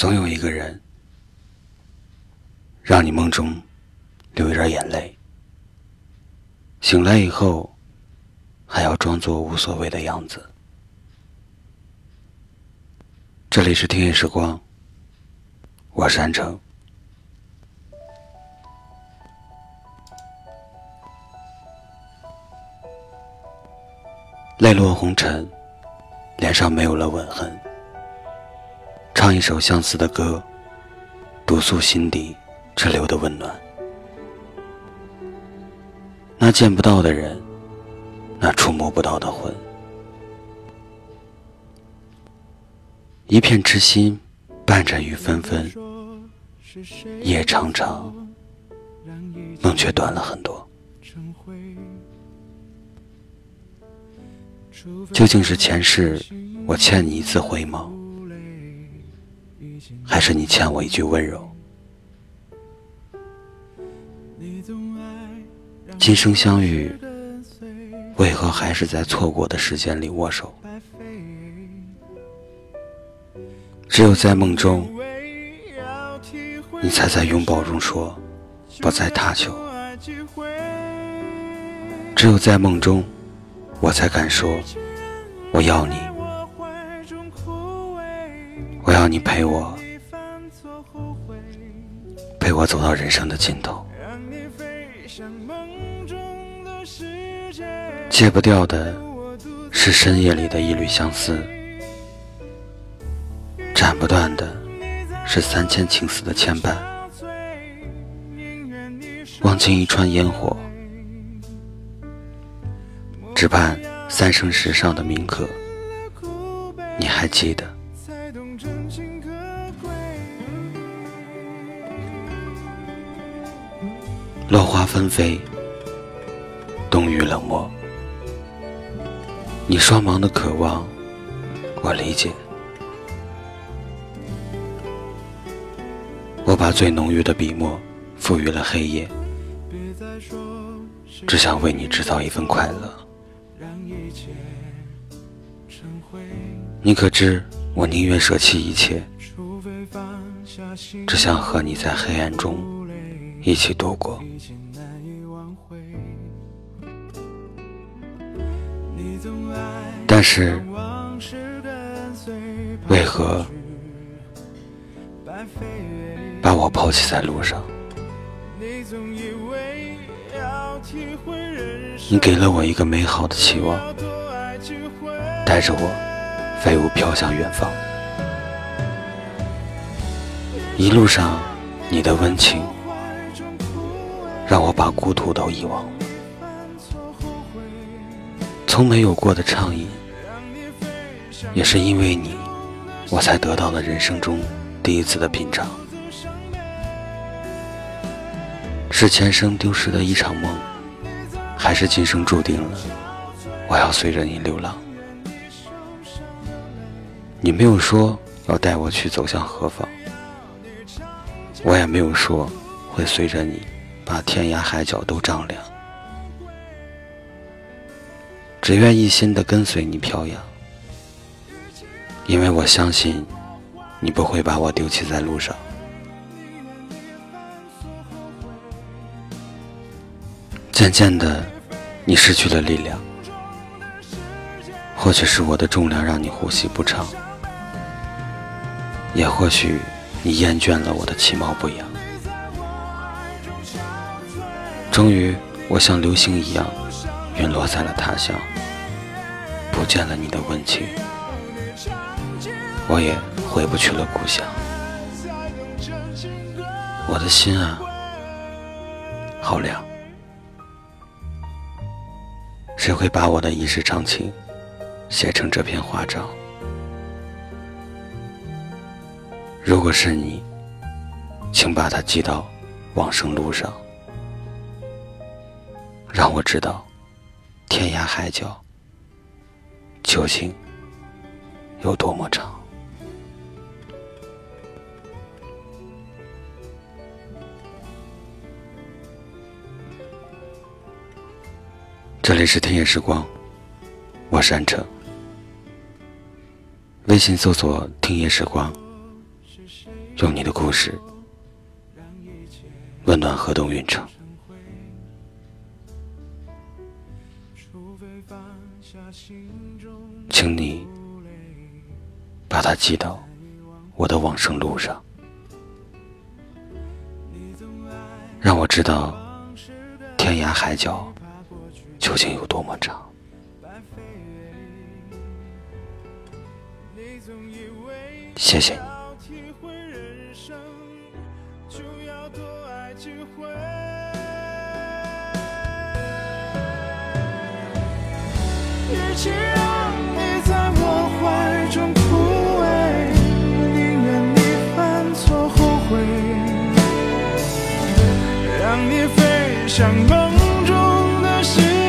总有一个人，让你梦中流一点眼泪，醒来以后还要装作无所谓的样子。这里是听夜时光，我是安城。泪落红尘，脸上没有了吻痕。唱一首相思的歌，独诉心底滞留的温暖。那见不到的人，那触摸不到的魂，一片痴心伴着雨纷纷，夜长长，梦却短了很多。究竟是前世我欠你一次回眸，还是你欠我一句温柔？今生相遇，为何还是在错过的时间里握手？只有在梦中，你才在拥抱中说不再他求；只有在梦中。我才敢说，我要你，要你陪我，陪我走到人生的尽头。戒不掉的是深夜里的一缕相思，斩不断的是三千情丝的牵绊。望尽一川烟火。只盼三生石上的铭刻，你还记得？落花纷飞，冬雨冷漠，你双盲的渴望，我理解。我把最浓郁的笔墨赋予了黑夜，只想为你制造一份快乐。你可知，我宁愿舍弃一切，只想和你在黑暗中一起度过。但是，为何把我抛弃在路上？你给了我一个美好的期望，带着我飞舞飘向远方。一路上，你的温情让我把孤独都遗忘。从没有过的畅饮，也是因为你，我才得到了人生中第一次的品尝。是前生丢失的一场梦。还是今生注定了，我要随着你流浪。你没有说要带我去走向何方，我也没有说会随着你把天涯海角都丈量。只愿一心的跟随你飘扬，因为我相信你不会把我丢弃在路上。渐渐的，你失去了力量，或许是我的重量让你呼吸不畅，也或许你厌倦了我的其貌不扬。终于，我像流星一样陨落在了他乡，不见了你的温情，我也回不去了故乡。我的心啊，好凉。谁会把我的一世长情写成这篇华章？如果是你，请把它寄到往生路上，让我知道天涯海角究竟有多么长。这里是听夜时光，我是安城。微信搜索“听夜时光”，用你的故事温暖河东运城，请你把它寄到我的往生路上，让我知道天涯海角究竟有多么长。谢谢你。与其让你在我怀中枯萎宁愿你犯错后悔让你飞向梦中的世